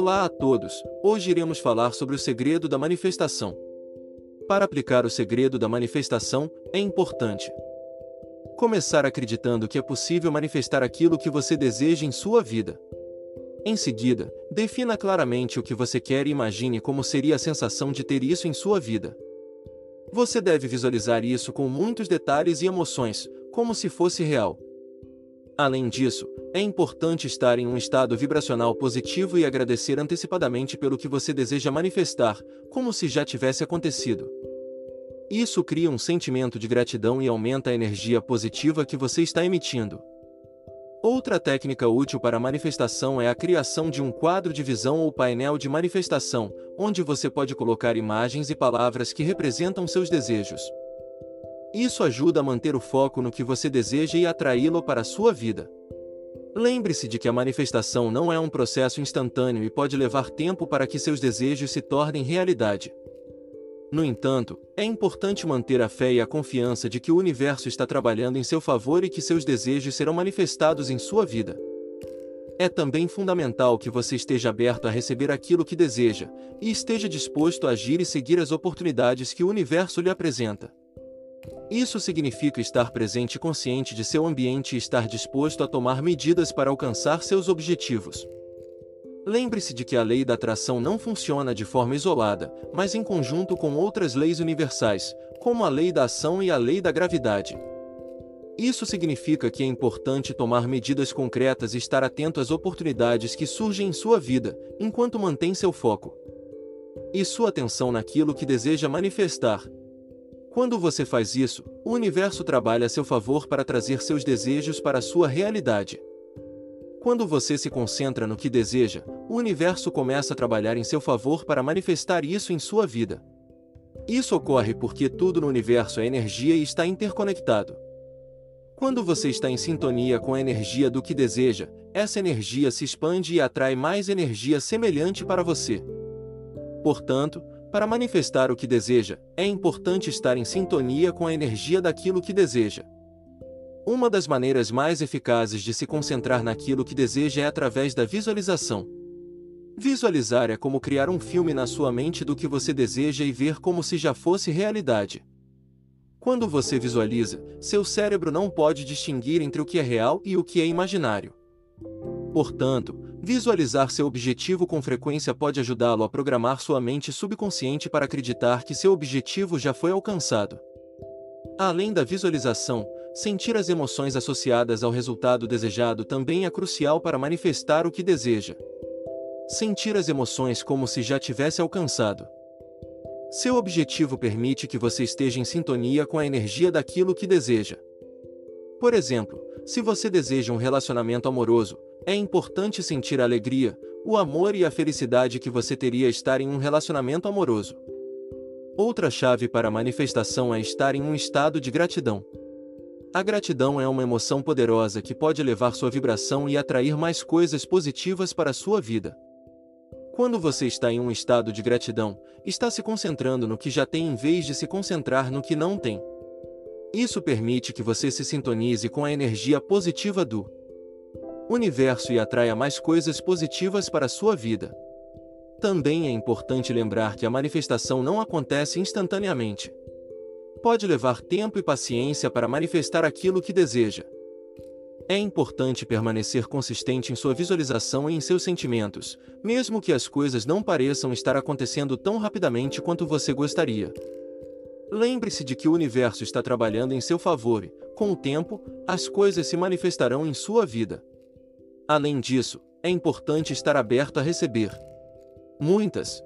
Olá a todos! Hoje iremos falar sobre o segredo da manifestação. Para aplicar o segredo da manifestação, é importante começar acreditando que é possível manifestar aquilo que você deseja em sua vida. Em seguida, defina claramente o que você quer e imagine como seria a sensação de ter isso em sua vida. Você deve visualizar isso com muitos detalhes e emoções, como se fosse real. Além disso, é importante estar em um estado vibracional positivo e agradecer antecipadamente pelo que você deseja manifestar, como se já tivesse acontecido. Isso cria um sentimento de gratidão e aumenta a energia positiva que você está emitindo. Outra técnica útil para a manifestação é a criação de um quadro de visão ou painel de manifestação, onde você pode colocar imagens e palavras que representam seus desejos. Isso ajuda a manter o foco no que você deseja e atraí-lo para a sua vida. Lembre-se de que a manifestação não é um processo instantâneo e pode levar tempo para que seus desejos se tornem realidade. No entanto, é importante manter a fé e a confiança de que o universo está trabalhando em seu favor e que seus desejos serão manifestados em sua vida. É também fundamental que você esteja aberto a receber aquilo que deseja, e esteja disposto a agir e seguir as oportunidades que o universo lhe apresenta. Isso significa estar presente e consciente de seu ambiente e estar disposto a tomar medidas para alcançar seus objetivos. Lembre-se de que a lei da atração não funciona de forma isolada, mas em conjunto com outras leis universais, como a lei da ação e a lei da gravidade. Isso significa que é importante tomar medidas concretas e estar atento às oportunidades que surgem em sua vida, enquanto mantém seu foco e sua atenção naquilo que deseja manifestar, quando você faz isso, o universo trabalha a seu favor para trazer seus desejos para a sua realidade. Quando você se concentra no que deseja, o universo começa a trabalhar em seu favor para manifestar isso em sua vida. Isso ocorre porque tudo no universo é energia e está interconectado. Quando você está em sintonia com a energia do que deseja, essa energia se expande e atrai mais energia semelhante para você. Portanto, para manifestar o que deseja, é importante estar em sintonia com a energia daquilo que deseja. Uma das maneiras mais eficazes de se concentrar naquilo que deseja é através da visualização. Visualizar é como criar um filme na sua mente do que você deseja e ver como se já fosse realidade. Quando você visualiza, seu cérebro não pode distinguir entre o que é real e o que é imaginário. Portanto, Visualizar seu objetivo com frequência pode ajudá-lo a programar sua mente subconsciente para acreditar que seu objetivo já foi alcançado. Além da visualização, sentir as emoções associadas ao resultado desejado também é crucial para manifestar o que deseja. Sentir as emoções como se já tivesse alcançado. Seu objetivo permite que você esteja em sintonia com a energia daquilo que deseja. Por exemplo, se você deseja um relacionamento amoroso, é importante sentir a alegria, o amor e a felicidade que você teria estar em um relacionamento amoroso. Outra chave para a manifestação é estar em um estado de gratidão. A gratidão é uma emoção poderosa que pode elevar sua vibração e atrair mais coisas positivas para a sua vida. Quando você está em um estado de gratidão, está se concentrando no que já tem em vez de se concentrar no que não tem. Isso permite que você se sintonize com a energia positiva do universo e atraia mais coisas positivas para a sua vida. Também é importante lembrar que a manifestação não acontece instantaneamente. Pode levar tempo e paciência para manifestar aquilo que deseja. É importante permanecer consistente em sua visualização e em seus sentimentos, mesmo que as coisas não pareçam estar acontecendo tão rapidamente quanto você gostaria. Lembre-se de que o universo está trabalhando em seu favor e, com o tempo, as coisas se manifestarão em sua vida. Além disso, é importante estar aberto a receber. Muitas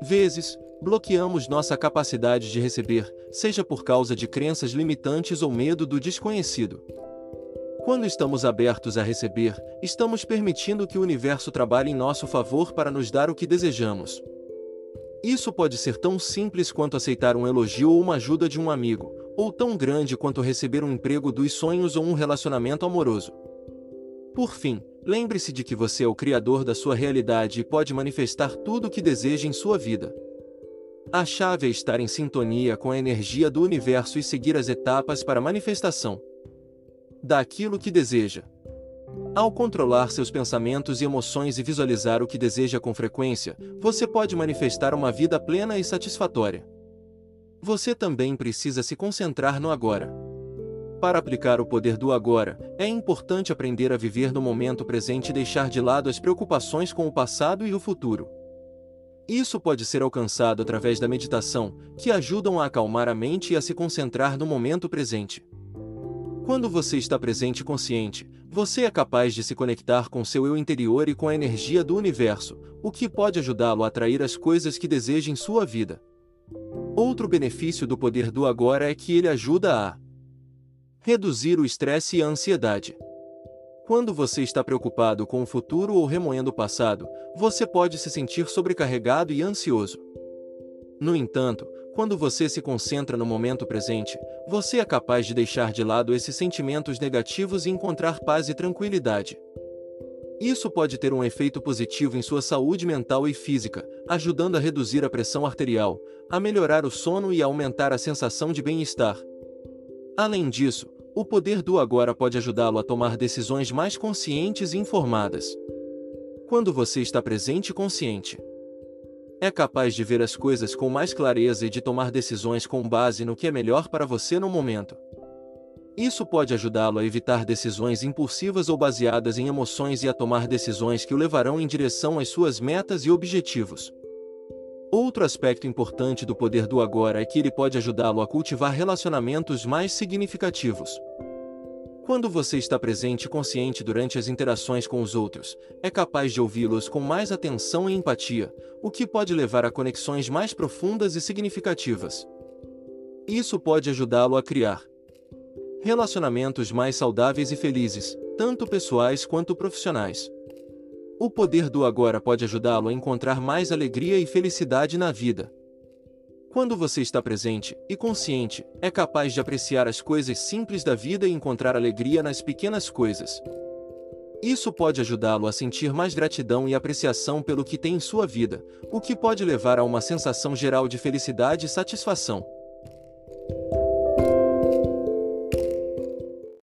vezes, bloqueamos nossa capacidade de receber, seja por causa de crenças limitantes ou medo do desconhecido. Quando estamos abertos a receber, estamos permitindo que o universo trabalhe em nosso favor para nos dar o que desejamos. Isso pode ser tão simples quanto aceitar um elogio ou uma ajuda de um amigo, ou tão grande quanto receber um emprego dos sonhos ou um relacionamento amoroso. Por fim, lembre-se de que você é o criador da sua realidade e pode manifestar tudo o que deseja em sua vida. A chave é estar em sintonia com a energia do universo e seguir as etapas para a manifestação daquilo que deseja. Ao controlar seus pensamentos e emoções e visualizar o que deseja com frequência, você pode manifestar uma vida plena e satisfatória. Você também precisa se concentrar no agora. Para aplicar o poder do agora, é importante aprender a viver no momento presente e deixar de lado as preocupações com o passado e o futuro. Isso pode ser alcançado através da meditação, que ajudam a acalmar a mente e a se concentrar no momento presente. Quando você está presente e consciente, você é capaz de se conectar com seu eu interior e com a energia do universo, o que pode ajudá-lo a atrair as coisas que deseja em sua vida. Outro benefício do poder do agora é que ele ajuda a reduzir o estresse e a ansiedade. Quando você está preocupado com o futuro ou remoendo o passado, você pode se sentir sobrecarregado e ansioso. No entanto, quando você se concentra no momento presente, você é capaz de deixar de lado esses sentimentos negativos e encontrar paz e tranquilidade. Isso pode ter um efeito positivo em sua saúde mental e física, ajudando a reduzir a pressão arterial, a melhorar o sono e a aumentar a sensação de bem-estar. Além disso, o poder do agora pode ajudá-lo a tomar decisões mais conscientes e informadas. Quando você está presente e consciente, é capaz de ver as coisas com mais clareza e de tomar decisões com base no que é melhor para você no momento. Isso pode ajudá-lo a evitar decisões impulsivas ou baseadas em emoções e a tomar decisões que o levarão em direção às suas metas e objetivos. Outro aspecto importante do poder do agora é que ele pode ajudá-lo a cultivar relacionamentos mais significativos. Quando você está presente e consciente durante as interações com os outros, é capaz de ouvi-los com mais atenção e empatia, o que pode levar a conexões mais profundas e significativas. Isso pode ajudá-lo a criar relacionamentos mais saudáveis e felizes, tanto pessoais quanto profissionais. O poder do agora pode ajudá-lo a encontrar mais alegria e felicidade na vida. Quando você está presente e consciente, é capaz de apreciar as coisas simples da vida e encontrar alegria nas pequenas coisas. Isso pode ajudá-lo a sentir mais gratidão e apreciação pelo que tem em sua vida, o que pode levar a uma sensação geral de felicidade e satisfação.